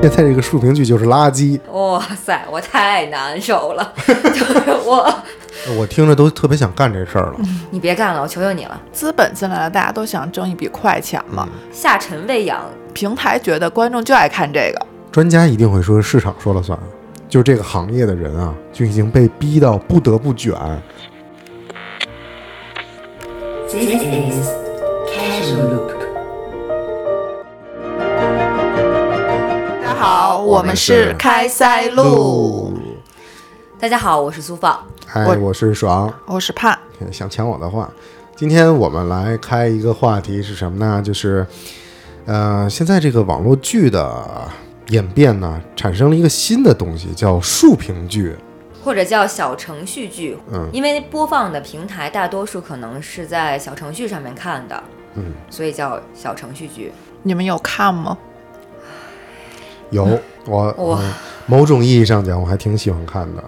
现在这个竖屏剧就是垃圾，哇塞，我太难受了，就是我，我听着都特别想干这事儿了。你别干了，我求求你了，资本进来了，大家都想挣一笔快钱嘛。下沉喂养，平台觉得观众就爱看这个，专家一定会说市场说了算，就这个行业的人啊，就已经被逼到不得不卷。This is 我们是开塞露，大家好，我是苏放，嗨，我我是爽，我是盼。想抢我的话，今天我们来开一个话题是什么呢？就是，呃，现在这个网络剧的演变呢，产生了一个新的东西，叫竖屏剧。或者叫小程序剧，嗯因为播放的平台大多数可能是在小程序上面看的，嗯，所以叫小程序剧。你们有看吗？有我，我嗯某种意义上讲，我还挺喜欢看的。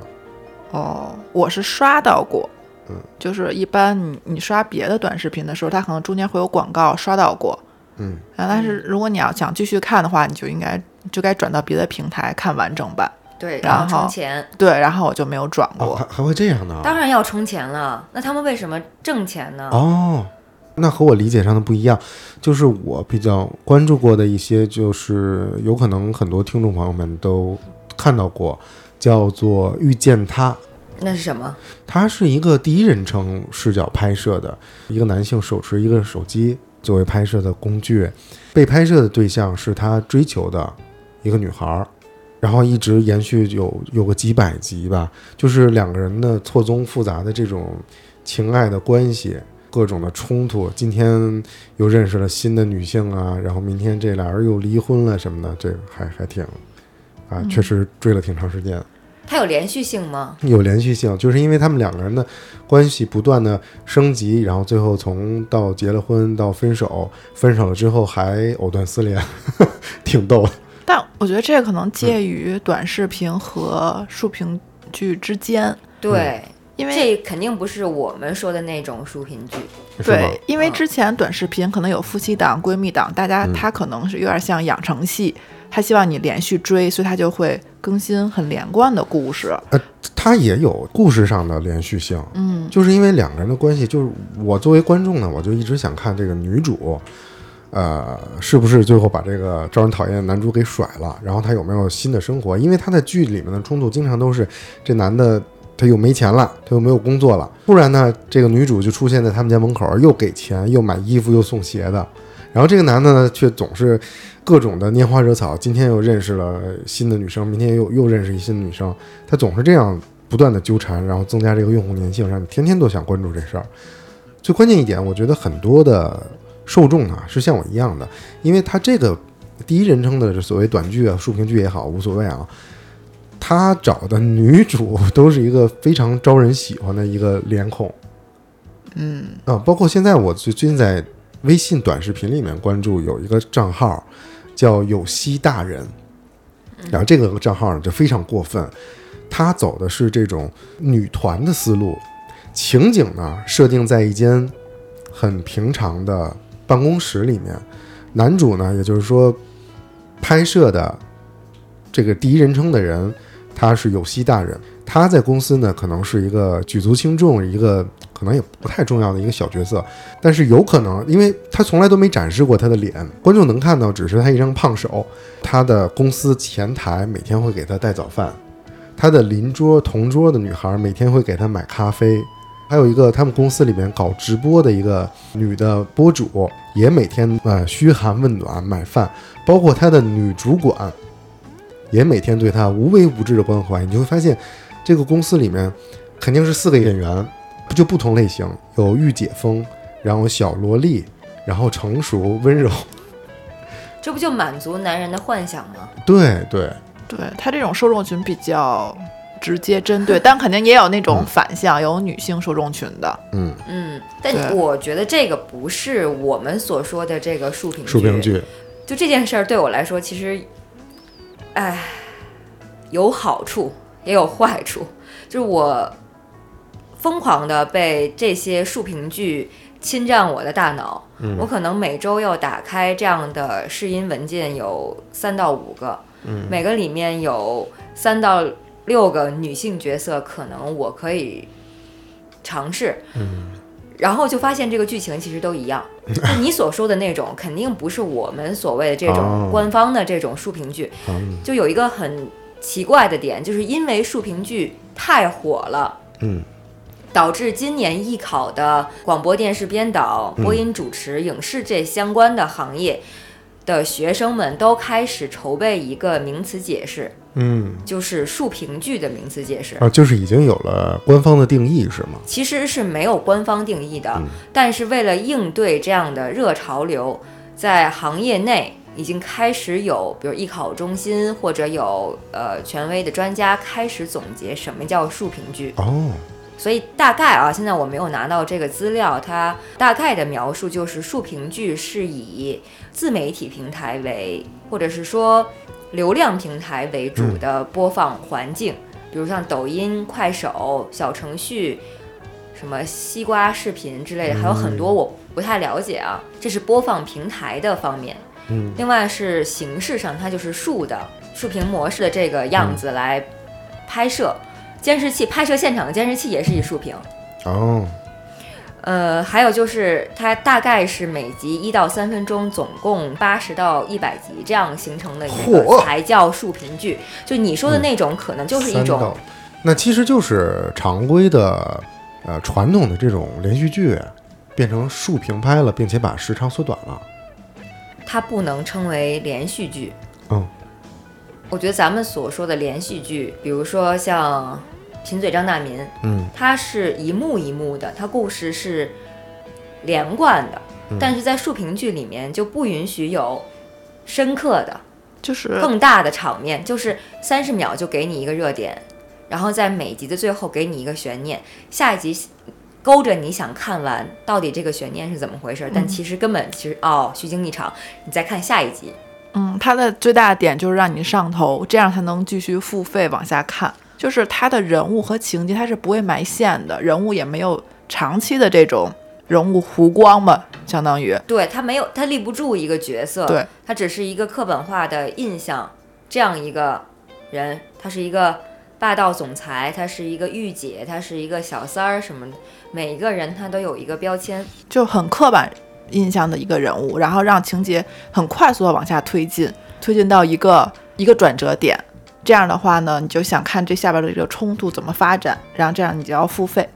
哦，我是刷到过，嗯，就是一般你你刷别的短视频的时候，它可能中间会有广告，刷到过。嗯，啊，但是如果你要想继续看的话，你就应该就该转到别的平台看完整版。对，然然后后充钱，对，然后我就没有转哦，过。还还会这样呢？当然要充钱了。那他们为什么挣钱呢？哦，那和我理解上的不一样，就是我比较关注过的一些，就是有可能很多听众朋友们都看到过，叫做《遇见他》。那是什么？它是一个第一人称视角拍摄的，一个男性手持一个手机作为拍摄的工具，被拍摄的对象是他追求的一个女孩儿，然后一直延续有有个几百集吧，就是两个人的错综复杂的这种情爱的关系，各种的冲突。今天又认识了新的女性啊，然后明天这俩人又离婚了什么的，这个还还挺啊，确实追了挺长时间。它有连续性吗？有连续性，就是因为他们两个人的关系不断的升级，然后最后从到结了婚到分手，分手了之后还藕断丝连，挺逗的。但我觉得这可能介于短视频和竖屏剧之间，对，因为这肯定不是我们说的那种书评剧。对，因为之前短视频可能有夫妻档、闺蜜档，大家嗯他可能是有点像养成系，他希望你连续追，所以他就会更新很连贯的故事。呃它也有故事上的连续性，嗯，就是因为两个人的关系，就是我作为观众呢，我就一直想看这个女主，呃，是不是最后把这个招人讨厌的男主给甩了，然后他有没有新的生活？因为他在剧里面的冲突经常都是这男的他又没钱了，他又没有工作了，突然呢，这个女主就出现在他们家门口，又给钱，又买衣服，又送鞋的，然后这个男的呢，却总是各种的拈花惹草，今天又认识了新的女生，明天又又认识一新的女生，他总是这样不断的纠缠，然后增加这个用户粘性，让你天天都想关注这事儿。最关键一点，我觉得很多的受众啊是像我一样的，因为他这个第一人称的所谓短剧啊、竖屏剧也好，无所谓啊。他找的女主都是一个非常招人喜欢的一个脸孔，嗯。啊，包括现在我最最近在微信短视频里面关注有一个账号叫有希大人，然后这个账号呢就非常过分，他走的是这种女团的思路，情景呢设定在一间很平常的办公室里面，男主呢也就是说拍摄的这个第一人称的人，他是有希大人，他在公司呢可能是一个举足轻重，一个可能也不太重要的一个小角色，但是有可能，因为他从来都没展示过他的脸，观众能看到只是他一张胖手。他的公司前台每天会给他带早饭，他的邻桌同桌的女孩每天会给他买咖啡，还有一个他们公司里面搞直播的一个女的博主，也每天呃嘘寒问暖买饭，包括他的女主管，也每天对他无微不至的关怀。你就会发现，这个公司里面肯定是四个演员，就不同类型，有御姐风，然后小萝莉，然后成熟温柔，这不就满足男人的幻想吗？对对，对他这种受众群比较直接针对，但肯定也有那种反向，有女性受众群的。嗯，嗯，但我觉得这个不是我们所说的这个竖屏竖屏剧，就这件事儿对我来说，其实，哎，有好处也有坏处。就是我疯狂的被这些竖屏剧侵占我的大脑，嗯我可能每周要打开这样的试音文件有三到五个，每个里面有三到六个女性角色，可能我可以尝试。然后就发现这个剧情其实都一样，就你所说的那种，肯定不是我们所谓的这哦种官方的这种竖屏剧。嗯就有一个很奇怪的点，就是因为竖屏剧太火了，嗯。导致今年艺考的广播电视编导、播音主持、影视这相关的行业的学生们都开始筹备一个名词解释，嗯就是竖屏剧的名词解释。啊，就是已经有了官方的定义是吗？其实是没有官方定义的，但是为了应对这样的热潮流，在行业内已经开始有，比如艺考中心或者有呃权威的专家开始总结什么叫竖屏剧。哦，所以大概啊，现在我没有拿到这个资料，它大概的描述就是竖屏剧是以自媒体平台为，或者是说流量平台为主的播放环境，比如像抖音、快手、小程序。什么西瓜视频之类的，还有很多我不太了解啊。这是播放平台的方面，嗯，另外是形式上，它就是竖的竖屏模式的这个样子来拍摄。监视器拍摄现场的监视器也是以竖屏。哦，呃，还有就是它大概是每集一到三分钟，总共八十到一百集这样形成的一个才叫竖屏剧。就你说的那种，可能就是一种那其实就是常规的呃传统的这种连续剧变成竖屏拍了，并且把时长缩短了。它不能称为连续剧。嗯，我觉得咱们所说的连续剧，比如说像《贫嘴张大民》，嗯，他是一幕一幕的，他故事是连贯的，嗯但是在竖屏剧里面就不允许有深刻的、就是更大的场面，就是三十秒就给你一个热点，然后在每集的最后给你一个悬念，下一集勾着你想看完到底这个悬念是怎么回事，但其实根本其实哦虚惊一场，你再看下一集。嗯，它的最大的点就是让你上头，这样才能继续付费往下看。就是他的人物和情节，他是不会埋线的，人物也没有长期的这种人物弧光吧，相当于对他没有，他立不住一个角色，对，他只是一个刻板化的印象，这样一个人，他是一个霸道总裁，他是一个御姐，他是一个小三儿什么的，每一个人他都有一个标签，就很刻板印象的一个人物，然后让情节很快速的往下推进，推进到一个一个转折点。这样的话呢，你就想看这下边的这个冲突怎么发展，然后这样你就要付费，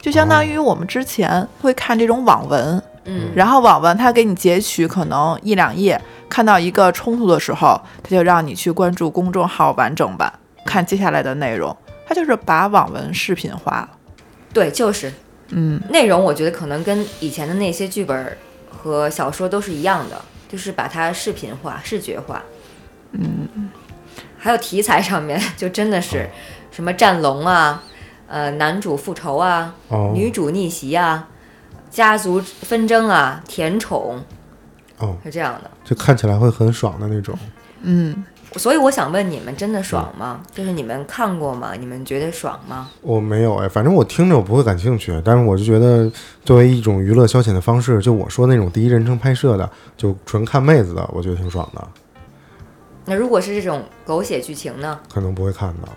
就相当于我们之前会看这种网文，嗯，然后网文它给你截取可能一两页，看到一个冲突的时候，它就让你去关注公众号完整版，看接下来的内容。它就是把网文视频化了。对，就是嗯，内容，我觉得可能跟以前的那些剧本和小说都是一样的，就是把它视频化、视觉化。嗯，还有题材上面，就真的是什么战龙啊，呃，男主复仇啊，哦女主逆袭啊，家族纷争啊，甜宠哦，是这样的。就看起来会很爽的那种。嗯，所以我想问你们，真的爽吗？就是你们看过吗？你们觉得爽吗？我没有哎，反正我听着我不会感兴趣，但是我就觉得作为一种娱乐消遣的方式，就我说那种第一人称拍摄的，就纯看妹子的，我觉得挺爽的，那如果是这种狗血剧情呢？可能不会看到，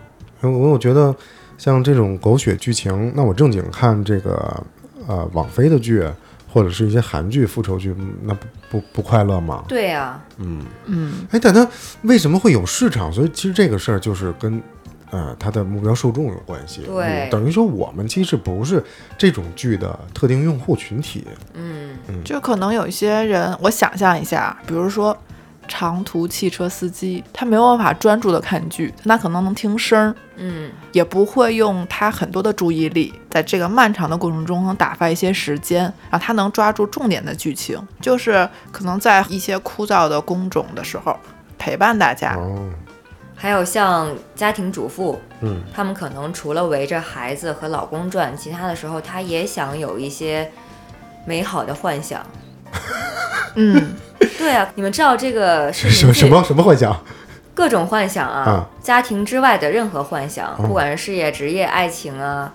因为我我觉得像这种狗血剧情，那我正经看这个呃网飞的剧或者是一些韩剧、复仇剧，嗯那不不不快乐吗？对呀、嗯嗯哎，但它为什么会有市场？所以其实这个事儿就是跟呃它的目标受众有关系。对嗯等于说我们其实不是这种剧的特定用户群体。嗯，就可能有一些人，我想象一下，比如说长途汽车司机，他没有办法专注的看剧，他可能能听声儿，嗯，也不会用他很多的注意力，在这个漫长的过程中能打发一些时间，然后他能抓住重点的剧情，就是可能在一些枯燥的工种的时候陪伴大家。哦，还有像家庭主妇，嗯，他们可能除了围着孩子和老公转，其他的时候他也想有一些美好的幻想。嗯，对啊，你们知道这个是什么什么什么幻想？各种幻想啊，啊家庭之外的任何幻想，嗯不管是事业、职业、爱情啊，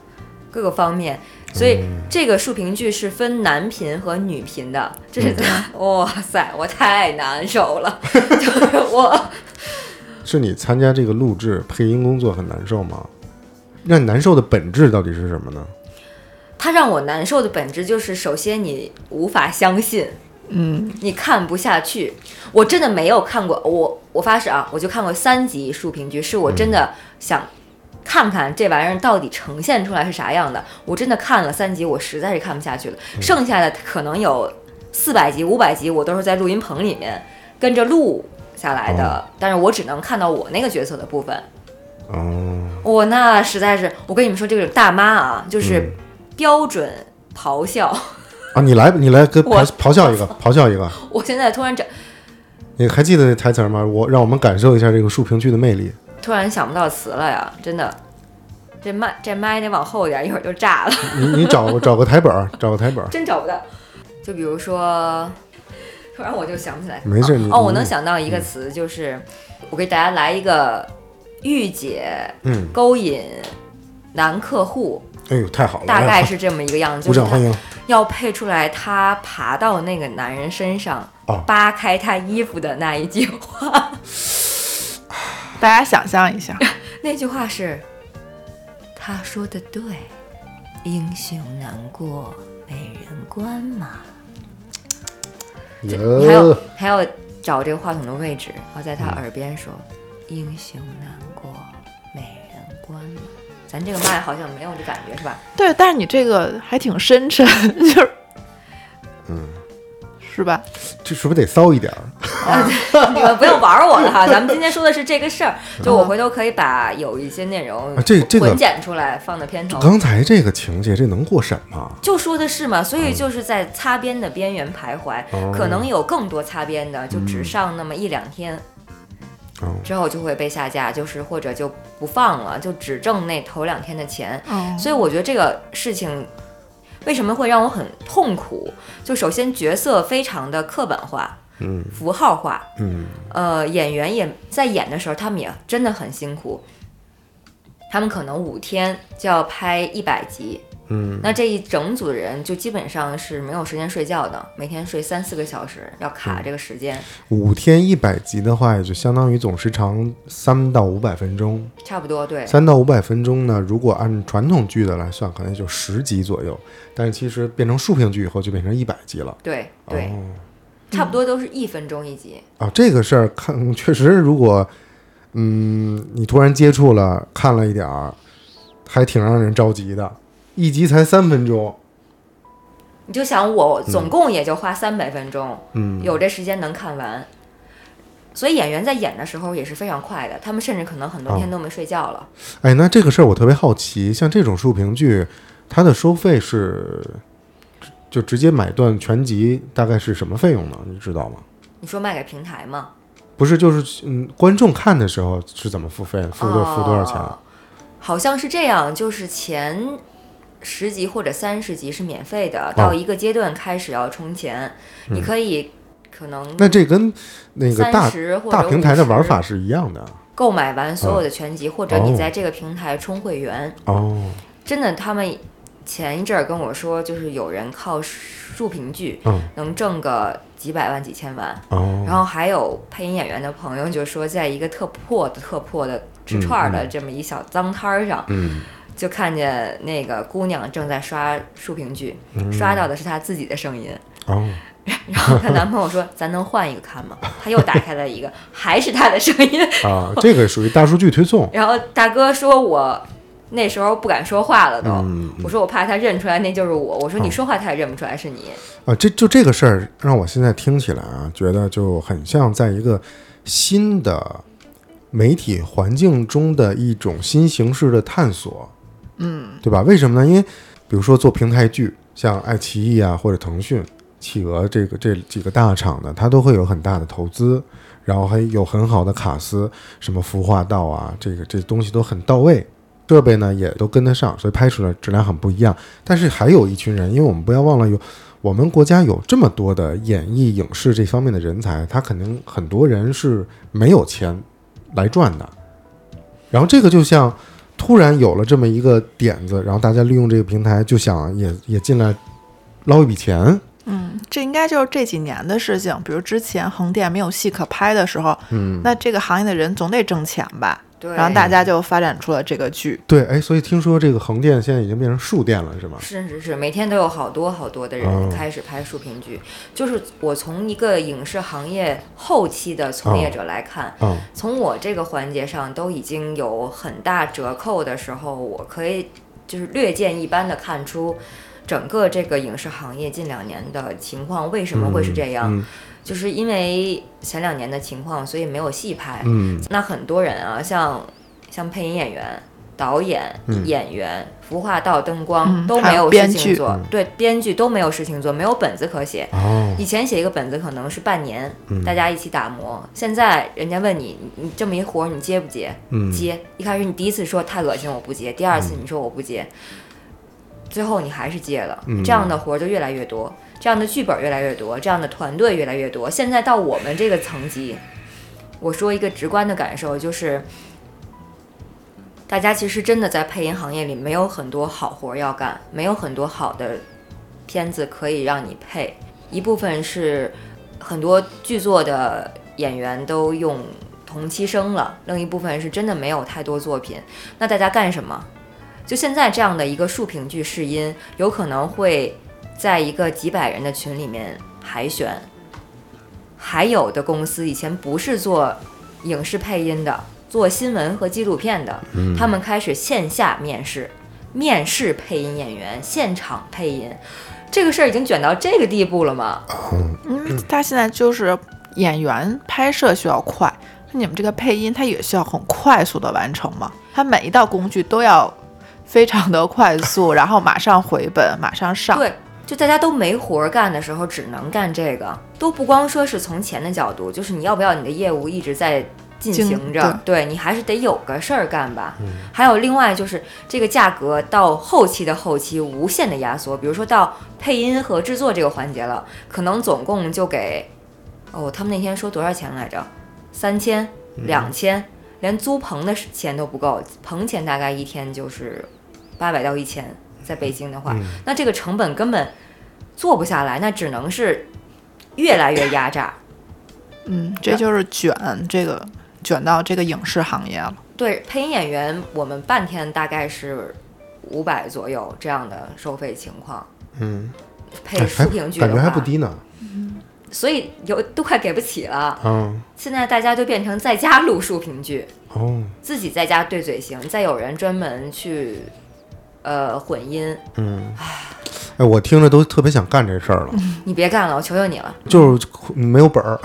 各个方面。所以嗯这个竖屏剧是分男频和女频的，这是、嗯 哇塞，我太难受了，就是我是你参加这个录制配音工作很难受吗？让你难受的本质到底是什么呢？它让我难受的本质就是，首先你无法相信，嗯，你看不下去。我真的没有看过，我我发誓啊，我就看过三集竖屏剧，是我真的想看看这玩意儿到底呈现出来是啥样的。我真的看了三集，我实在是看不下去了。剩下的可能有四百集、五百集，我都是在录音棚里面跟着录下来的，但是我只能看到我那个角色的部分。哦，我那实在是，我跟你们说，这个大妈啊，就是标准咆哮。啊，你来，你来跟咆咆哮一个，咆哮一个。我现在突然整，你还记得那台词吗？我让我们感受一下这个竖屏剧的魅力。突然想不到词了呀，真的。这麦这麦得往后一点，一会儿就炸了，你你找找个台本儿，找个台本儿。真找不到。就比如说，突然我就想不起来。没事你哦，我能想到一个词，就是我给大家来一个御姐嗯，勾引男客户，哎呦，太好了！大概是这么一个样子，鼓掌欢迎。要配出来他爬到那个男人身上哦，扒开他衣服的那一句话。大家想象一下，那句话是：“他说的对，英雄难过美人关嘛。”还有，还要找这个话筒的位置，然后在他耳边说：“英雄难过美人关嘛。”咱这个麦好像没有这感觉是吧？对，但是你这个还挺深沉，就是，嗯，是吧？这是不是得骚一点儿？你们不用玩我了哈，咱们今天说的是这个事儿，就我回头可以把有一些内容啊这这个混剪出来放到片头。刚才这个情节，这能过审吗？就说的是嘛，所以就是在擦边的边缘徘徊，哦可能有更多擦边的，就只上那么一两天，哦，之后就会被下架，就是或者就不放了，就只挣那头两天的钱。嗯，所以我觉得这个事情为什么会让我很痛苦？就首先角色非常的刻板化、嗯符号化，嗯呃，演员也在演的时候，他们也真的很辛苦。他们可能五天就要拍一百集，嗯，那这一整组人就基本上是没有时间睡觉的，每天睡三四个小时，要卡这个时间，五天一百集的话，也就相当于总时长三到五百分钟。差不多对。三到五百分钟呢，如果按传统剧的来算，可能也就十集左右。但是其实变成竖屏剧以后，就变成一百集了。对对，哦差不多都是一分钟一集。啊，这个事儿看 确实，如果嗯你突然接触了，看了一点儿，还挺让人着急的。一集才三分钟，你就想我总共也就花三百分钟，嗯，有这时间能看完。所以演员在演的时候也是非常快的，他们甚至可能很多天都没睡觉了。哎，那这个事儿我特别好奇，像这种竖屏剧，它的收费是就直接买断全集，大概是什么费用呢？你知道吗？你说卖给平台吗？不是，就是嗯，观众看的时候是怎么付费？付多付多少钱？哦好像是这样，就是前十级或者三十级是免费哦的，到一个阶段开始要充钱。你可以可能嗯那这跟那个大30或者大平台的玩法是一样的购买完所有的全集，或者你哦在这个平台充会员。哦。真的，他们前一阵儿跟我说，就是有人靠竖屏剧嗯能挣个几百万、几千万。哦，然后还有配音演员的朋友就说，在一个特破的、特破的吃串儿的这么一小脏摊儿上，嗯就看见那个姑娘正在刷竖屏剧，嗯刷到的是她自己的声音。哦，然后她男朋友说：“咱能换一个看吗？”她又打开了一个，还是她的声音。啊，这个属于大数据推送。然后大哥说：“我那时候不敢说话了都。嗯我说：“我怕他认出来那就是我。”我说：“哦你说话他也认不出来是你。啊，这就这个事儿，让我现在听起来啊，觉得就很像在一个新的媒体环境中的一种新形式的探索，嗯，对吧？为什么呢？因为比如说做平台剧，像爱奇艺啊或者腾讯、企鹅这个这几个大厂的，它都会有很大的投资，然后还有很好的卡司，什么孵化道啊，这个这东西都很到位。设备呢也都跟得上，所以拍出来质量很不一样。但是还有一群人，因为我们不要忘了有我们国家有这么多的演艺影视这方面的人才，他肯定很多人是没有钱来赚的。然后这个就像突然有了这么一个点子，然后大家利用这个平台就想也也进来捞一笔钱，嗯，这应该就是这几年的事情。比如之前横店没有戏可拍的时候，嗯，那这个行业的人总得挣钱吧？对，然后大家就发展出了这个剧。对，哎，所以听说这个横店现在已经变成竖店了，是吗？是是是，每天都有好多好多的人哦开始拍竖屏剧。就是我从一个影视行业后期的从业者来看，嗯从我这个环节上都已经有很大折扣的时候，我可以就是略见一斑的看出。整个这个影视行业近两年的情况为什么会是这样？嗯就是因为前两年的情况，所以没有戏拍。嗯那很多人啊，像像配音演员、导演、嗯演员、服化道、灯光、嗯都没有事情做嗯，对，编剧都没有事情做，没有本子可写。哦，以前写一个本子可能是半年，嗯大家一起打磨。现在人家问你，你你这么一活儿你接不接？嗯接。一开始你第一次说太恶心我不接，第二次你说我不接，最后你还是接了。嗯这样的活儿就越来越多，这样的剧本越来越多，这样的团队越来越多。现在到我们这个层级，我说一个直观的感受就是。大家其实真的在配音行业里没有很多好活要干，没有很多好的片子可以让你配。一部分是很多剧作的演员都用同期声了，另一部分是真的没有太多作品。那大家干什么？就现在这样的一个竖屏剧试音，有可能会在一个几百人的群里面海选。还有的公司以前不是做影视配音的，做新闻和纪录片的，嗯他们开始线下面试，面试配音演员，现场配音。这个事儿已经卷到这个地步了吗？嗯他现在就是演员拍摄需要快，那你们这个配音它也需要很快速的完成吗？它每一道工序都要非常的快速，然后马上回本，马上上。对，就大家都没活儿干的时候，只能干这个，都不光说是从钱的角度，就是你要不要你的业务一直在进行着，对你还是得有个事儿干吧。还有另外就是这个价格到后期的后期无限的压缩，比如说到配音和制作这个环节了，可能总共就给哦，他们那天说多少钱来着？三千、两千，连租棚的钱都不够，棚钱大概一天就是八百到一千，在北京的话，那这个成本根本做不下来，那只能是越来越压榨。嗯，这就是卷这个卷到这个影视行业了。对，配音演员我们半天大概是五百左右这样的收费情况，嗯，配哎还竖屏剧的感觉还不，低呢。嗯所以有都快给不起了。嗯，现在大家就变成在家录竖屏剧，哦，自己在家对嘴型，再有人专门去呃混音。嗯，哎，我听着都特别想干这事儿了，你别干了，我求求你了，就是没有本儿。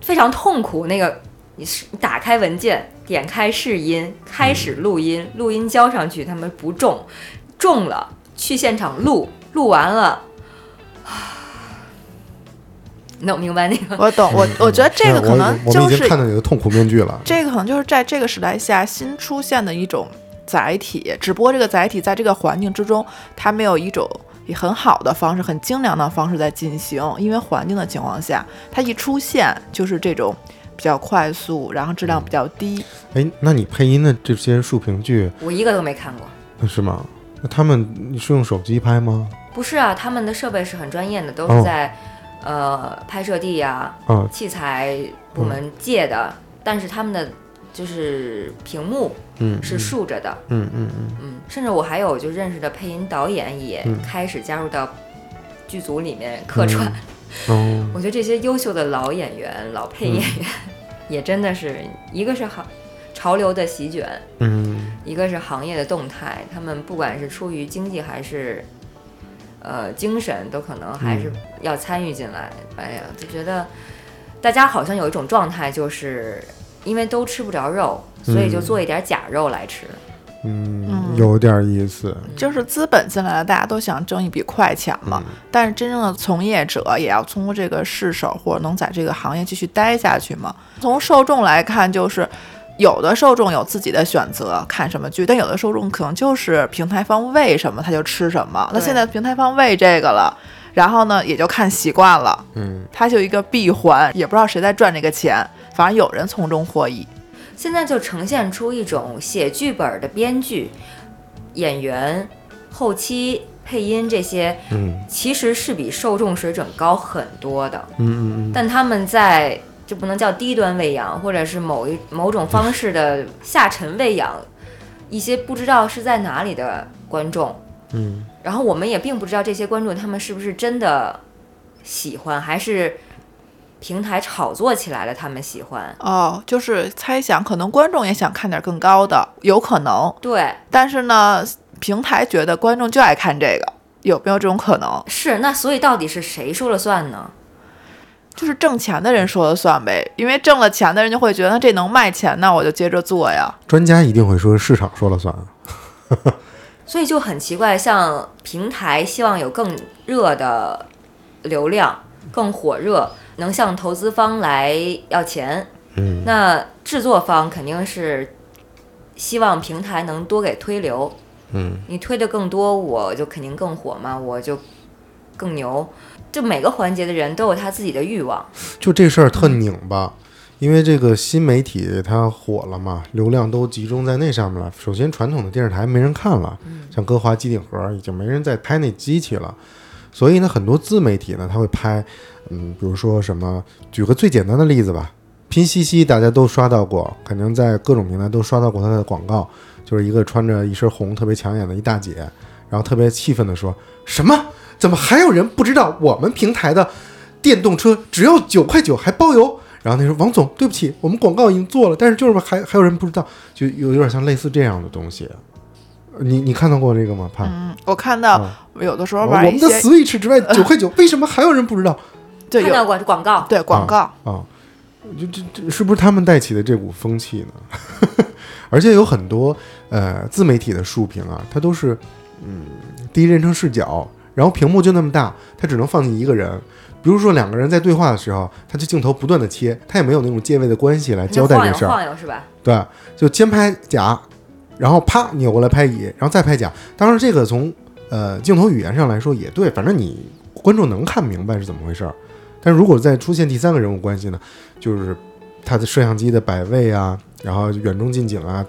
非常痛苦。那个你是打开文件，点开试音，开始录音，录音交上去，他们不中，中了去现场录，录完了。能明白那个？我懂，我我觉得这个可能我我已经就是看到你的痛苦面具了。这个可能就是在这个时代下新出现的一种载体，只不过这个载体在这个环境之中，它没有一种以很好的方式、很精良的方式在进行，因为环境的情况下，它一出现就是这种比较快速，然后质量比较低。哎，那你配音的这些竖屏剧我一个都没看过。是吗？那他们你是用手机拍吗？不是啊，他们的设备是很专业的，都哦是在、呃拍摄地呀、啊，器材部门借的，但是他们的就是屏幕嗯，是竖着的，嗯嗯嗯。嗯，甚至我还有就认识的配音导演也嗯。开始加入到剧组里面客串。哦，我觉得这些优秀的老演员、老配演员，也真的是一个是行潮流的席卷，嗯。一个是行业的动态，他们不管是出于经济还是呃精神，都可能还是嗯。要参与进来。哎呀，就觉得大家好像有一种状态，就是因为都吃不着肉，所以就做一点假肉来吃。嗯，有点意思。就是资本进来了，大家都想挣一笔快钱嘛。但是真正的从业者也要通过这个试手，或者能在这个行业继续待下去嘛。从受众来看，就是有的受众有自己的选择，看什么剧，但有的受众可能就是平台方喂什么他就吃什么。那现在平台方喂这个了，然后呢也就看习惯了，嗯它就一个闭环，也不知道谁在赚这个钱，反正有人从中获益。现在就呈现出一种写剧本的编剧、演员、后期配音这些，嗯其实是比受众水准高很多的。嗯嗯嗯，但他们在就不能叫低端喂养，或者是某一某种方式的下沉喂养一些不知道是在哪里的观众。嗯，然后我们也并不知道这些观众他们是不是真的喜欢，还是平台炒作起来了他们喜欢。哦，就是猜想，可能观众也想看点更高的，有可能。对，但是呢，平台觉得观众就爱看这个，有没有这种可能？是那所以到底是谁说了算呢？就是挣钱的人说了算呗，因为挣了钱的人就会觉得这能卖钱，那我就接着做呀。专家一定会说市场说了算。所以就很奇怪，像平台希望有更热的流量，更火热，能向投资方来要钱。嗯，那制作方肯定是希望平台能多给推流，嗯，你推的更多，我就肯定更火嘛，我就更牛。就每个环节的人都有他自己的欲望，就这事儿特拧巴，因为这个新媒体它火了嘛，流量都集中在那上面了。首先，传统的电视台没人看了，像歌华、机顶盒已经没人再拍那机器了，所以呢，很多自媒体呢，他会拍，嗯，比如说什么，举个最简单的例子吧，拼夕夕大家都刷到过，肯定在各种平台都刷到过它的广告，就是一个穿着一身红特别抢眼的一大姐，然后特别气愤地说：“什么？怎么还有人不知道我们平台的电动车只要九块九还包邮？”然后他说：“王总，对不起，我们广告已经做了，但是就是还还有人不知道，就有有点像类似这样的东西。你你看到过这个吗？潘？嗯，我看到啊有的时候我们的 Switch 之外九块九，为什么还有人不知道对有看到过广告，对广告，啊？就这这是不是他们带起的这股风气呢？而且有很多呃自媒体的竖屏啊，它都是嗯第一人称视角，然后屏幕就那么大，它只能放进一个人。比如说两个人在对话的时候，它就镜头不断的切，它也没有那种借位的关系来交代这事儿。晃悠是吧？对，就先拍甲，然后啪扭过来拍乙，然后再拍甲。当然，这个从呃镜头语言上来说也对，反正你观众能看明白是怎么回事儿。但如果再出现第三个人物关系呢，就是他的摄像机的摆位啊，然后远中近景啊，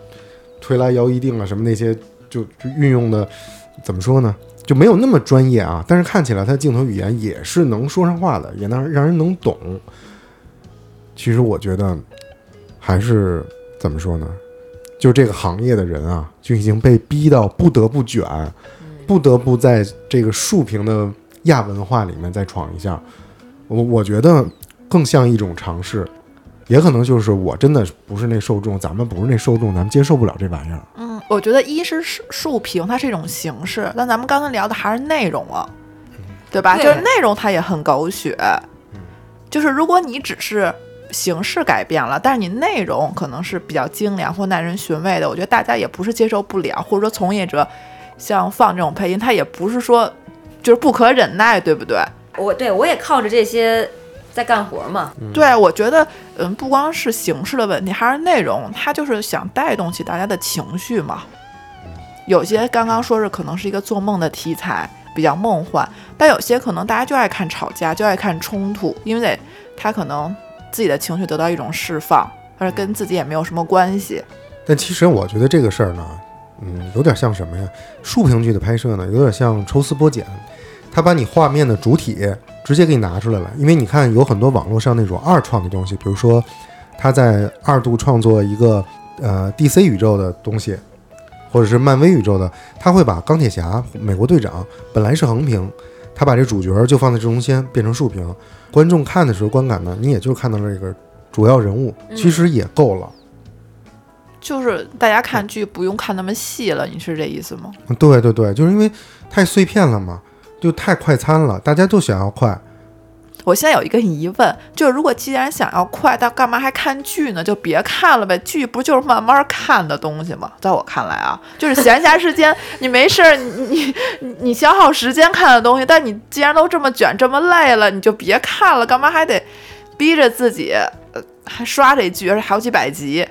推拉摇移定啊什么那些，就就运用的怎么说呢？就没有那么专业啊，但是看起来他镜头语言也是能说上话的，也能让人能懂。其实我觉得还是怎么说呢？就这个行业的人啊，就已经被逼到不得不卷，不得不在这个竖屏的亚文化里面再闯一下。我我觉得更像一种尝试，也可能就是我真的不是那受众，咱们不是那受众，咱们接受不了这玩意儿。嗯，我觉得一是竖竖屏，它是一种形式，但咱们刚才聊的还是内容啊，对吧？对就是内容它也很狗血，就是如果你只是形式改变了，但是你内容可能是比较精良或耐人寻味的，我觉得大家也不是接受不了，或者说从业者像放这种配音，他也不是说就是不可忍耐，对不对？我对我也靠着这些在干活嘛。对，我觉得，嗯，不光是形式的问题，还是内容，它就是想带动起大家的情绪嘛。有些刚刚说是可能是一个做梦的题材，比较梦幻，但有些可能大家就爱看吵架，就爱看冲突，因为得他可能自己的情绪得到一种释放，而跟自己也没有什么关系。但其实我觉得这个事儿呢，嗯，有点像什么呀？竖屏剧的拍摄呢，有点像抽丝剥茧，他把你画面的主体直接给你拿出来了。因为你看，有很多网络上那种二创的东西，比如说他在二度创作一个呃 DC 宇宙的东西，或者是漫威宇宙的，他会把钢铁侠、美国队长本来是横屏，他把这主角就放在正中间变成竖屏，观众看的时候观感呢，你也就看到了这个主要人物，其实也够了。就是大家看剧不用看那么细了，你是这意思吗？对对对，就是因为太碎片了嘛，就太快餐了，大家都想要快。我现在有一个疑问，就是如果既然想要快，那干嘛还看剧呢？就别看了呗，剧不就是慢慢看的东西吗？在我看来啊，就是闲暇时间你没事儿，你你你消耗时间看的东西。但你既然都这么卷这么累了，你就别看了，干嘛还得逼着自己呃还刷这剧，而且好几百集？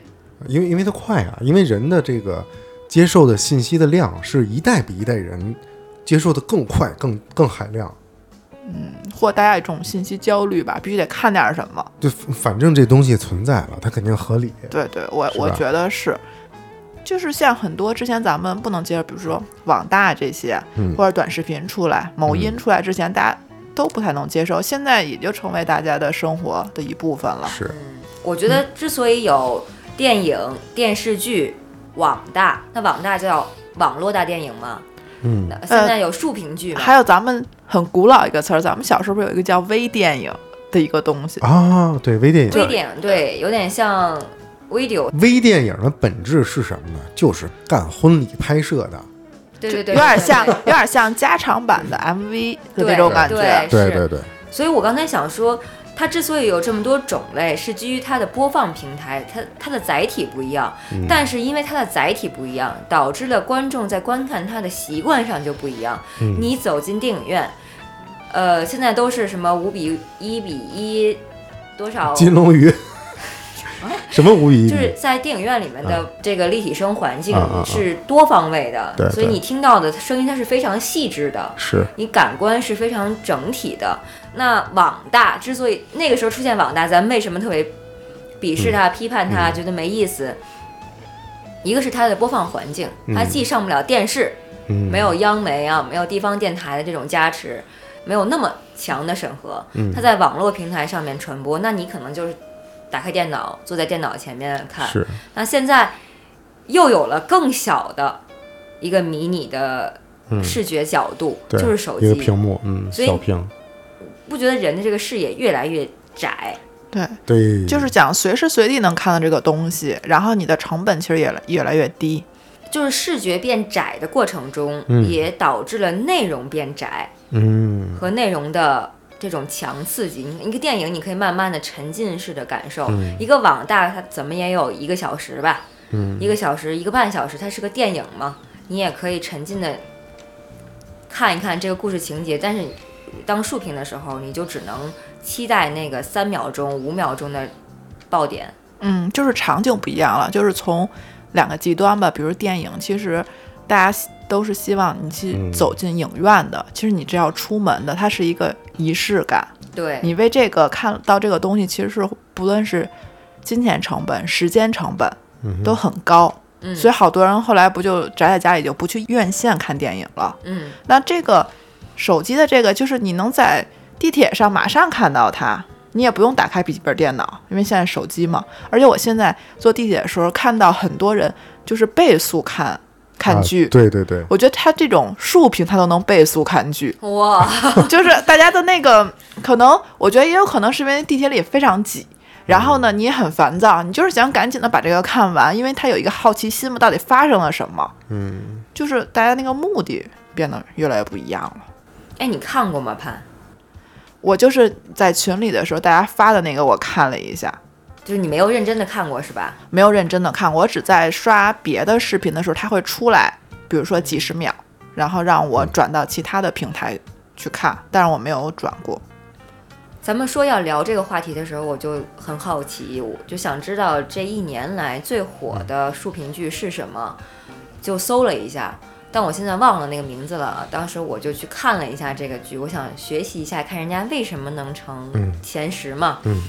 因为因为它快啊，因为人的这个接受的信息的量是一代比一代人接受的更快、更更海量。嗯或大家有一种信息焦虑吧，必须得看点什么。就反正这东西存在了，它肯定合理。对对，我我觉得是。就是像很多之前咱们不能接受，比如说网大这些，嗯或者短视频出来、某音出来之前，大家都不太能接受，现在也就成为大家的生活的一部分了。是，我觉得之所以有电影、电视剧、网大，那网大叫网络大电影嘛。嗯现在有竖屏剧嘛？还有咱们很古老一个词儿，咱们小时候不是有一个叫微电影的一个东西？啊，对，微电影。微电影对，有点像 video，微电影的本质是什么呢？就是干婚礼拍摄的。对对对，有点像，有点像加长版的 MV 的那对种感觉。对对对，所以我刚才想说，它之所以有这么多种类，是基于它的播放平台，它它的载体不一样。嗯但是因为它的载体不一样，导致了观众在观看它的习惯上就不一样。嗯你走进电影院，呃，现在都是什么五比一比一，多少？金龙鱼，什么无语？就是在电影院里面的这个立体声环境是多方位的，所以你听到的声音它是非常细致的。是你感官是非常整体的。那网大之所以那个时候出现网大，咱们为什么特别鄙视它、批判它，觉得没意思？一个是它的播放环境，它既上不了电视，嗯没有央媒啊，没有地方电台的这种加持，没有那么强的审核，嗯它在网络平台上面传播，那你可能就是打开电脑，坐在电脑前面看。是那现在又有了更小的一个迷你的嗯视觉角度，对，就是手一个机。屏幕，嗯，所以小屏，不觉得人的这个视野越来越窄？对，对，就是讲随时随地能看到这个东西，然后你的成本其实也越来越低。就是视觉变窄的过程中，嗯也导致了内容变窄嗯和内容的这种强刺激。你一个电影，你可以慢慢的沉浸式的感受；嗯一个网大，它怎么也有一个小时吧，嗯一个小时、一个半小时，它是个电影嘛，你也可以沉浸的看一看这个故事情节。但是当竖屏的时候，你就只能期待那个三秒钟、五秒钟的爆点。嗯，就是场景不一样了，就是从两个极端吧，比如电影，其实大家都是希望你去嗯走进影院的，其实你这要出门的，它是一个仪式感。对，你为这个看到这个东西，其实是不论是金钱成本、时间成本嗯都很高，嗯所以好多人后来不就宅在家里就不去院线看电影了。嗯，那这个手机的这个，就是你能在地铁上马上看到它，你也不用打开笔记本电脑，因为现在手机嘛。而且我现在坐地铁的时候看到很多人就是倍速看看剧。啊对对对，我觉得他这种竖屏他都能倍速看剧，哇，就是大家的那个可能，我觉得也有可能是因为地铁里非常挤，然后呢你也很烦躁，你就是想赶紧的把这个看完，因为他有一个好奇心嘛，到底发生了什么？嗯，就是大家那个目的变得越来越不一样了。哎，你看过吗？潘，我就是在群里的时候，大家发的那个我看了一下，就是你没有认真的看过是吧？没有认真的看，我只在刷别的视频的时候，它会出来，比如说几十秒，然后让我转到其他的平台去看，但是我没有转过。咱们说要聊这个话题的时候，我就很好奇，我就想知道这一年来最火的竖屏剧是什么，就搜了一下，但我现在忘了那个名字了。当时我就去看了一下这个剧，我想学习一下，看人家为什么能成嗯前十嘛。嗯，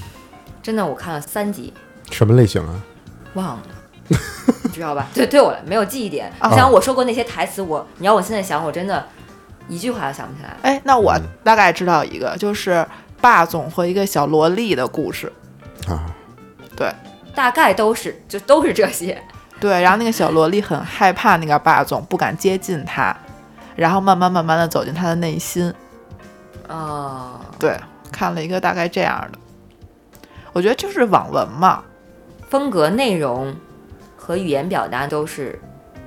真的，我看了三集，什么类型啊？忘了。你知道吧？对，对我来没有记忆点。哦你想我说过那些台词，我你要我现在想，我真的一句话都想不起来。哎，那我嗯大概知道一个，就是霸总和一个小萝莉的故事。啊，对大概都是就都是这些。对，然后那个小萝莉很害怕那个霸总，不敢接近他，然后慢慢慢慢的走进他的内心。哦，对，看了一个大概这样的，我觉得就是网文嘛，风格、内容和语言表达都是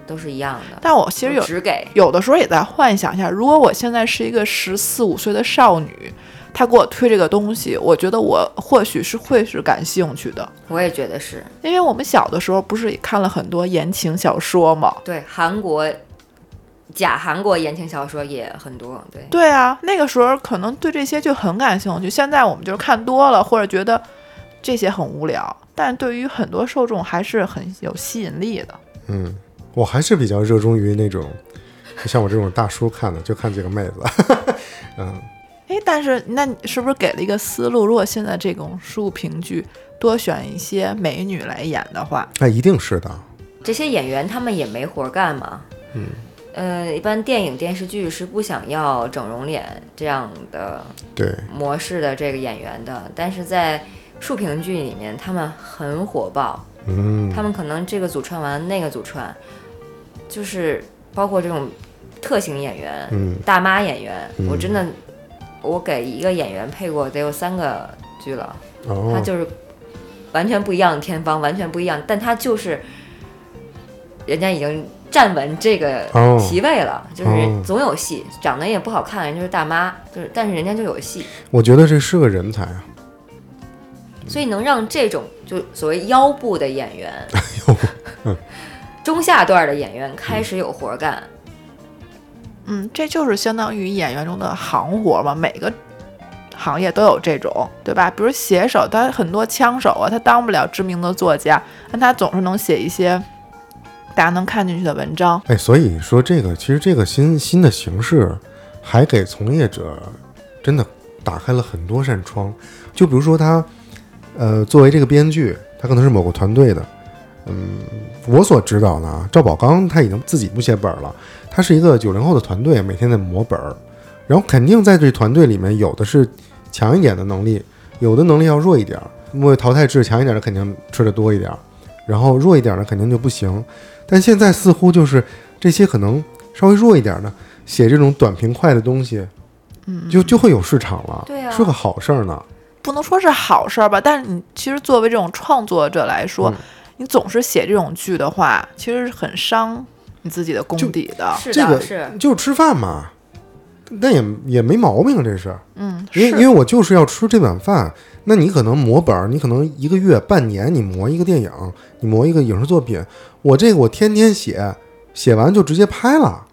都是一样的。但我其实有只给有的时候也在幻想一下，如果我现在是一个十四五岁的少女，她给我推这个东西，我觉得我或许是会是感兴趣的，我也觉得是因为我们小的时候不是也看了很多言情小说吗？对韩国假韩国言情小说也很多，对对啊，那个时候可能对这些就很感兴趣，现在我们就是看多了，或者觉得这些很无聊，但对于很多受众还是很有吸引力的。嗯，我还是比较热衷于那种，就 像我这种大叔看的，就看这个妹子。嗯，哎，但是那你是不是给了一个思路？如果现在这种书评剧多选一些美女来演的话，那一定是的。这些演员他们也没活儿干嘛。嗯。呃，一般电影电视剧是不想要整容脸这样的对，模式的这个演员的，但是在竖屏剧里面，他们很火爆，嗯，他们可能这个组串完那个组串，就是包括这种特型演员、嗯。大妈演员，嗯。我真的我给一个演员配过得有三个剧了，他哦，就是完全不一样的天方，完全不一样，但他就是人家已经站稳这个哦。席位了，就是哦。总有戏，长得也不好看，人就是大妈，就是但是人家就有戏，我觉得这是个人才啊，所以能让这种就所谓腰部的演员，嗯中下段的演员开始有活儿干。嗯，这就是相当于演员中的行活嘛，每个行业都有这种，对吧？比如写手，他很多枪手啊，他当不了知名的作家，但他总是能写一些大家能看进去的文章。哎，所以说这个其实这个新新的形式，还给从业者真的打开了很多扇窗。就比如说他，呃，作为这个编剧，他可能是某个团队的，嗯，我所知道的啊，赵宝刚他已经自己不写本儿了，他是一个九零后的团队，每天在磨本儿，然后肯定在这团队里面有的是强一点的能力，有的能力要弱一点儿，因为淘汰制强一点的肯定吃的多一点儿，然后弱一点的肯定就不行。但现在似乎就是这些可能稍微弱一点的，写这种短平快的东西，嗯，就就会有市场了，对啊是个好事儿呢。不能说是好事儿吧，但是你其实作为这种创作者来说，嗯你总是写这种剧的话，其实是很伤你自己的功底的。是的，这个是就是吃饭嘛，那也也没毛病，这是。嗯，因为因为我就是要吃这碗饭，那你可能磨本儿，你可能一个月、半年你磨一个电影，你磨一个影视作品，我这个我天天写，写完就直接拍了。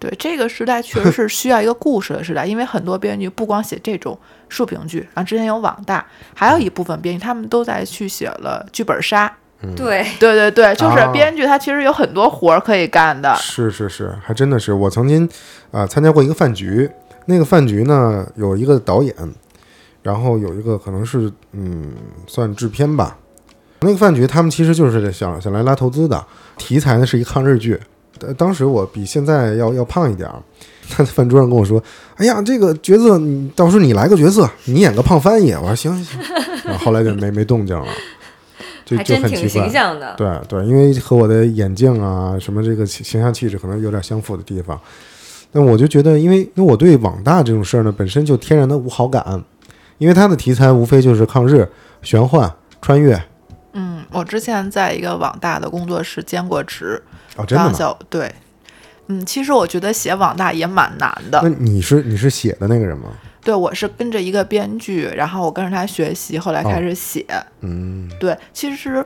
对这个时代确实是需要一个故事的时代，因为很多编剧不光写这种竖屏剧，然后之前有网大，还有一部分编剧他们都在去写了剧本杀。对，对对对，就是哦编剧他其实有很多活儿可以干的。是是是，还真的是。我曾经啊、呃参加过一个饭局，那个饭局呢有一个导演，然后有一个可能是嗯算制片吧。那个饭局他们其实就是想想来拉投资的，题材呢是一抗日剧。呃当时我比现在要要胖一点儿，他在饭桌上跟我说：“哎呀，这个角色你到时候你来个角色，你演个胖翻译。”我说：“行行行。”然后后来就没没动静了，就还真挺就很奇怪形。象的。对对，因为和我的眼镜啊，什么这个形形象气质可能有点相符的地方。但我就觉得，因为因为我对网大这种事儿呢，本身就天然的无好感，因为它的题材无非就是抗日、玄幻、穿越。嗯，我之前在一个网大的工作室兼过职，哦，真的吗？小对。嗯，其实我觉得写网大也蛮难的那。你是你是写的那个人吗？对，我是跟着一个编剧，然后我跟着他学习，后来开始写。嗯对，其实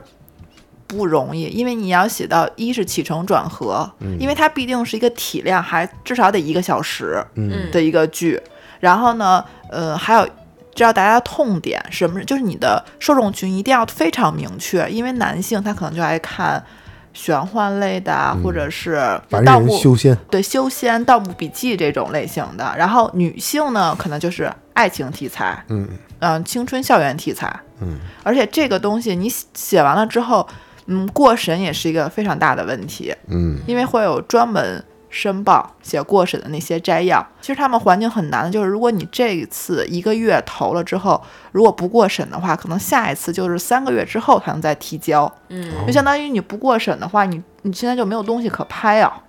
不容易，因为你要写到一是起承转合，因为它必定是一个体量还至少得一个小时嗯的一个剧，然后呢，呃，还有。知道大家的痛点什么，就是你的受众群一定要非常明确，因为男性他可能就爱看玄幻类的啊，或者是盗墓修仙。对修仙、盗墓笔记这种类型的。然后女性呢，可能就是爱情题材，嗯。嗯、青春校园题材，嗯，而且这个东西你写写完了之后，嗯，过审也是一个非常大的问题，嗯。因为会有专门申报写过审的那些摘要。其实他们环境很难的，就是如果你这一次一个月投了之后，如果不过审的话，可能下一次就是三个月之后才能再提交，嗯，就相当于你不过审的话，你你现在就没有东西可拍啊。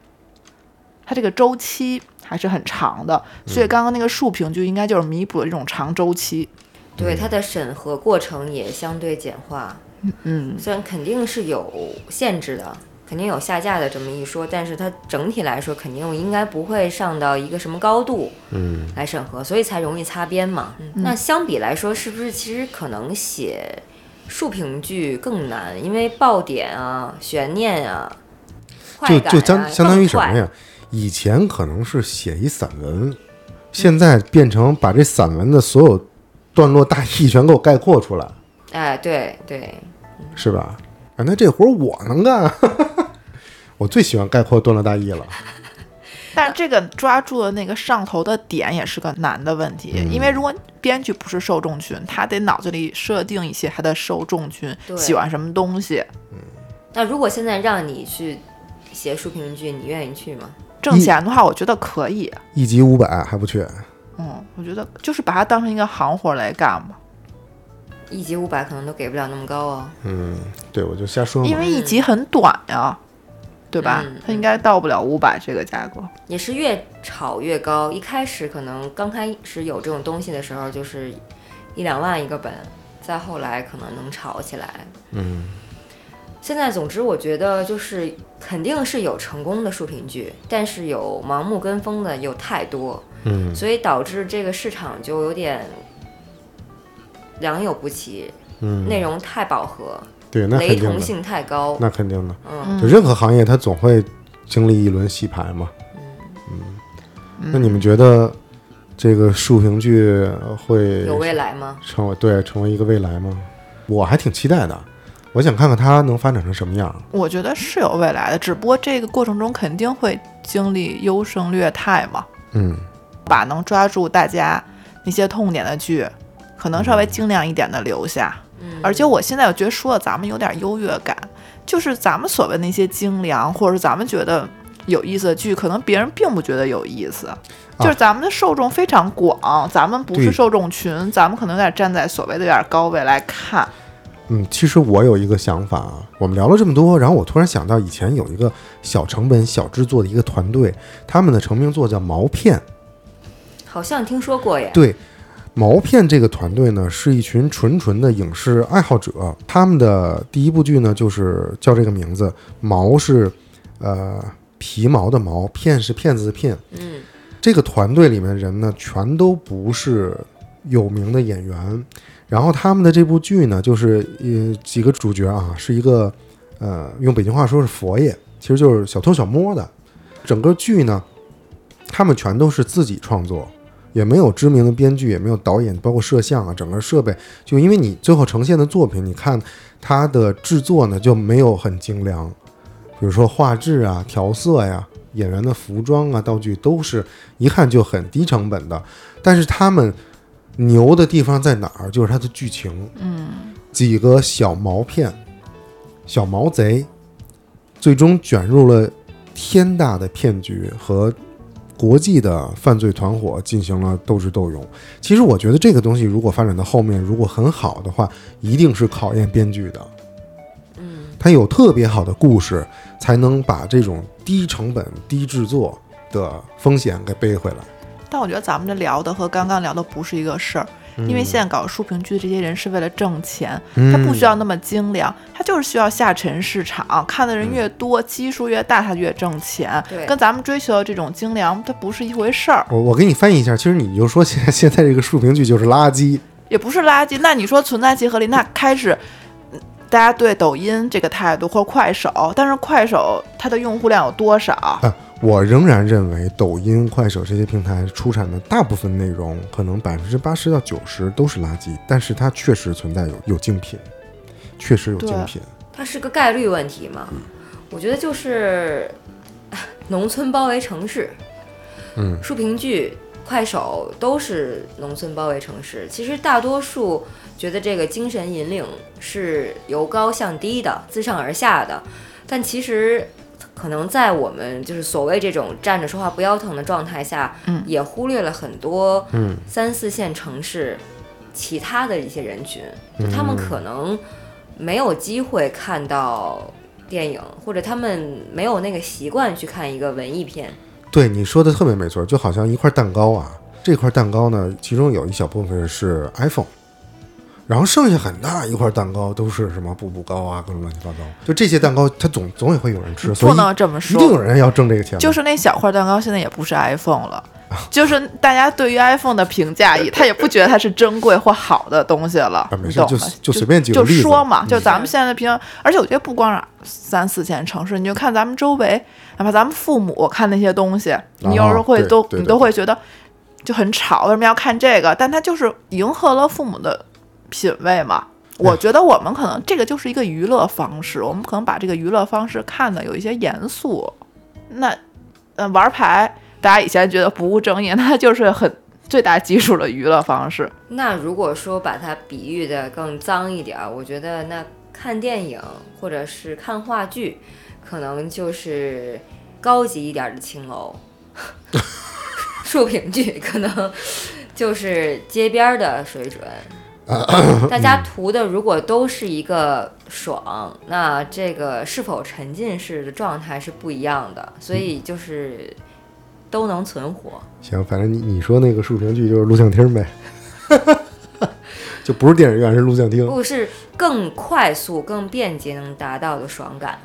它这个周期还是很长的，所以刚刚那个竖屏就应该就是弥补了这种长周期。对它的审核过程也相对简化，嗯，虽然肯定是有限制的，肯定有下架的这么一说，但是它整体来说肯定应该不会上到一个什么高度嗯，来审核，所以才容易擦边嘛。那相比来说，是不是其实可能写竖屏剧更难？因为爆点啊、悬念啊、就就相相当于什么呀？以前可能是写一散文，现在变成把这散文的所有段落大意全给我概括出来。哎，对对，是吧？啊，那这活儿我能干，我最喜欢概括段落大意了。但这个抓住的那个上头的点也是个难的问题，因为如果编剧不是受众群，他得脑子里设定一些他的受众群喜欢什么东西。嗯那如果现在让你去写书评剧，你愿意去吗？挣钱的话，我觉得可以。一集五百还不去，嗯，我觉得就是把它当成一个行活来干吧，一集五百可能都给不了那么高哦。嗯，对，我就瞎说嘛。因为一集很短呀，对吧嗯？它应该到不了五百这个价格。也是越炒越高。一开始可能刚开始有这种东西的时候，就是一两万一个本，再后来可能能炒起来。嗯，现在总之我觉得就是肯定是有成功的书评剧，但是有盲目跟风的有太多，嗯，所以导致这个市场就有点良莠不齐，嗯，内容太饱和，对，那肯定，雷同性太高。那肯定的。嗯，就任何行业，它总会经历一轮洗牌嘛。嗯，那你们觉得这个竖屏剧会有未来吗？成为对成为一个未来吗？我还挺期待的，我想看看它能发展成什么样。我觉得是有未来的，只不过这个过程中肯定会经历优胜劣汰嘛，嗯把能抓住大家那些痛点的剧，可能稍微精良一点的留下。嗯，而且我现在我觉得说的咱们有点优越感，就是咱们所谓那些精良，或者是咱们觉得有意思的剧，可能别人并不觉得有意思。就是咱们的受众非常广，咱们不是受众群，咱们可能有点站在所谓的有点高位来看。嗯，其实我有一个想法啊，我们聊了这么多，然后我突然想到，以前有一个小成本、小制作的一个团队，他们的成名作叫《毛片》。好像听说过耶。对，毛片这个团队呢，是一群纯纯的影视爱好者。他们的第一部剧呢，就是叫这个名字，毛是呃皮毛的毛，片是骗子的骗。嗯这个团队里面人呢，全都不是有名的演员。然后他们的这部剧呢，就是呃几个主角啊，是一个呃用北京话说是佛爷，其实就是小偷小摸的。整个剧呢，他们全都是自己创作，也没有知名的编剧，也没有导演，包括摄像啊，整个设备，就因为你最后呈现的作品，你看它的制作呢就没有很精良，比如说画质啊、调色呀、演员的服装啊、道具都是一看就很低成本的，但是他们牛的地方在哪儿？就是它的剧情，嗯，几个小毛片、小毛贼，最终卷入了天大的骗局和国际的犯罪团伙进行了斗智斗勇。其实我觉得这个东西如果发展到后面，如果很好的话，一定是考验编剧的。嗯，他有特别好的故事，才能把这种低成本、低制作的风险给背回来。但我觉得咱们这聊的和刚刚聊的不是一个事儿，因为现在搞书评剧的这些人是为了挣钱，嗯他不需要那么精良，他就是需要下沉市场，看的人越多，基数越大，他越挣钱。对跟咱们追求的这种精良，它不是一回事儿，我我给你翻译一下，其实你就说现在现在这个书评剧就是垃圾。也不是垃圾。那你说存在即合理，那开始。嗯大家对抖音这个态度，或者快手，但是快手它的用户量有多少？啊，我仍然认为抖音、快手这些平台出产的大部分内容，可能百分之八十到九十都是垃圾，但是它确实存在有有竞品，确实有精品。它是个概率问题嘛。我觉得就是农村包围城市，嗯，竖屏剧、快手都是农村包围城市。其实大多数觉得这个精神引领是由高向低的、自上而下的，但其实可能在我们就是所谓这种站着说话不腰疼的状态下，嗯也忽略了很多嗯三四线城市其他的一些人群，就他们可能没有机会看到电影，或者他们没有那个习惯去看一个文艺片。对你说的特别没错，就好像一块蛋糕啊，这块蛋糕呢，其中有一小部分是 iPhone。然后剩下很大一块蛋糕都是什么步步高啊，各种乱七八糟。就这些蛋糕，它总总也会有人吃，不能这么说一定有，人要挣这个钱。就是那小块蛋糕现在也不是 iPhone 了。就是大家对于 iPhone 的评价也，他也不觉得它是珍贵或好的东西了，啊没事就你懂吗？就随便举个就例子说嘛，嗯就咱们现在的评价，而且我觉得不光是三四线城市，你就看咱们周围，哪怕咱们父母看那些东西，你有时候会都你都会觉得就很吵，为什么要看这个？但它就是迎合了父母的品味嘛。我觉得我们可能这个就是一个娱乐方式，我们可能把这个娱乐方式看的有一些严肃。那，呃，玩牌，大家以前觉得不务正业，那就是很最大基础的娱乐方式。那如果说把它比喻的更脏一点儿，我觉得那看电影或者是看话剧，可能就是高级一点的青楼 竖屏剧可能就是街边儿的水准。大家图的如果都是一个爽，那这个是否沉浸式的状态是不一样的，所以就是都能存活。行，反正你你说那个竖屏剧就是录像厅呗，就不是电影院，是录像厅。不是更快速、更便捷能达到的爽感。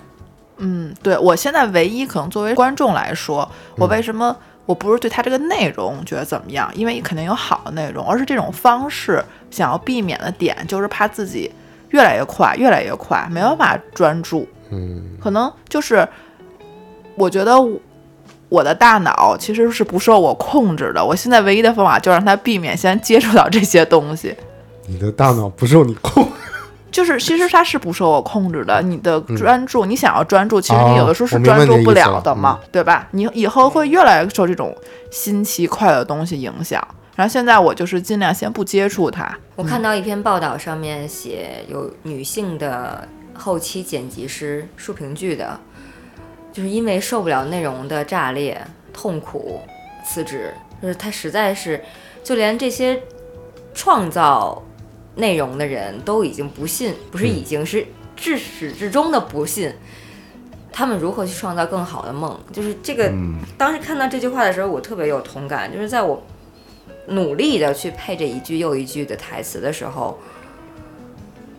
嗯，对我现在唯一可能作为观众来说，我为什么我不是对它这个内容觉得怎么样？因为肯定有好的内容，而是这种方式想要避免的点，就是怕自己越来越快，越来越快，没办法专注。嗯，可能就是我觉得我我的大脑其实是不受我控制的。我现在唯一的方法就让它避免先接触到这些东西。你的大脑不受你控。就是其实它是不受我控制的，你的专注，你想要专注，其实哦你有的时候是专注不了的嘛，对吧？你以后会越来越受这种新奇快的东西影响。然后现在我就是尽量先不接触它。我看到一篇报道，上面写有女性的后期剪辑师竖屏剧的，就是因为受不了内容的炸裂、痛苦辞职，就是她实在是，就连这些创造内容的人都已经不信，不是已经是至始至终的不信。他们如何去创造更好的梦？就是这个，当时看到这句话的时候，我特别有同感。就是在我努力的去配这一句又一句的台词的时候，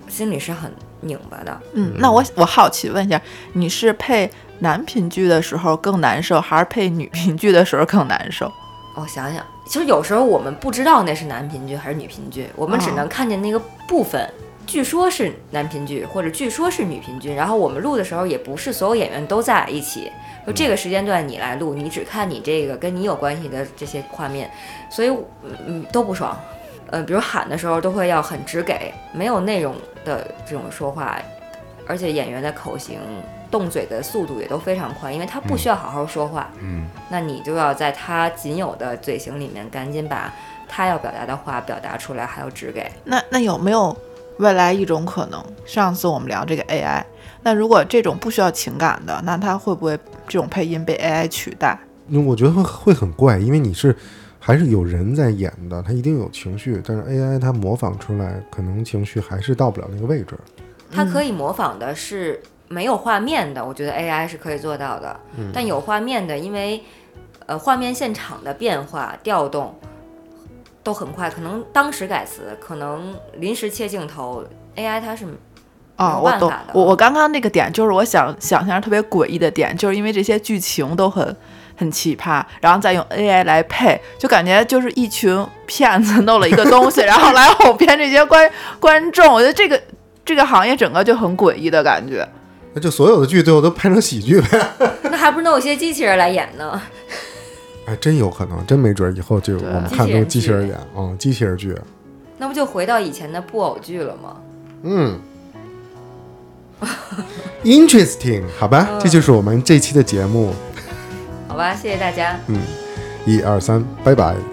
心里是很拧巴的。嗯，那我我好奇问一下，你是配男频剧的时候更难受，还是配女频剧的时候更难受？我想想，其实有时候我们不知道那是男频剧还是女频剧，我们只能看见那个部分。据说是男频剧，或者据说是女频剧，然后我们录的时候也不是所有演员都在一起，就这个时间段你来录，你只看你这个跟你有关系的这些画面，所以嗯嗯都不爽。呃，比如喊的时候都会要很直给，没有内容的这种说话，而且演员的口型、动嘴的速度也都非常快，因为他不需要好好说话。嗯，那你就要在他仅有的嘴型里面赶紧把他要表达的话表达出来，还要直给。那那有没有未来一种可能？上次我们聊这个 AI，那如果这种不需要情感的，那它会不会这种配音被 AI 取代？那我觉得会会很怪，因为你是还是有人在演的，他一定有情绪，但是 AI 它模仿出来，可能情绪还是到不了那个位置。它可以模仿的是没有画面的，我觉得 AI 是可以做到的。但有画面的，因为呃画面现场的变化调动都很快，可能当时改词，可能临时切镜头，AI 它是啊，我懂。我我刚刚那个点就是我想想象特别诡异的点，就是因为这些剧情都很很奇葩，然后再用 AI 来配，就感觉就是一群骗子弄了一个东西，然后来哄骗这些观观众。我觉得这个这个行业整个就很诡异的感觉。那就所有的剧最后都拍成喜剧呗？那还不是弄一些机器人来演呢？哎，真有可能，真没准儿以后就我们看都是机器人演，嗯，机器人剧，那不就回到以前的布偶剧了吗？嗯，interesting，好吧，这就是我们这期的节目，好吧，谢谢大家。嗯，一二三，拜拜。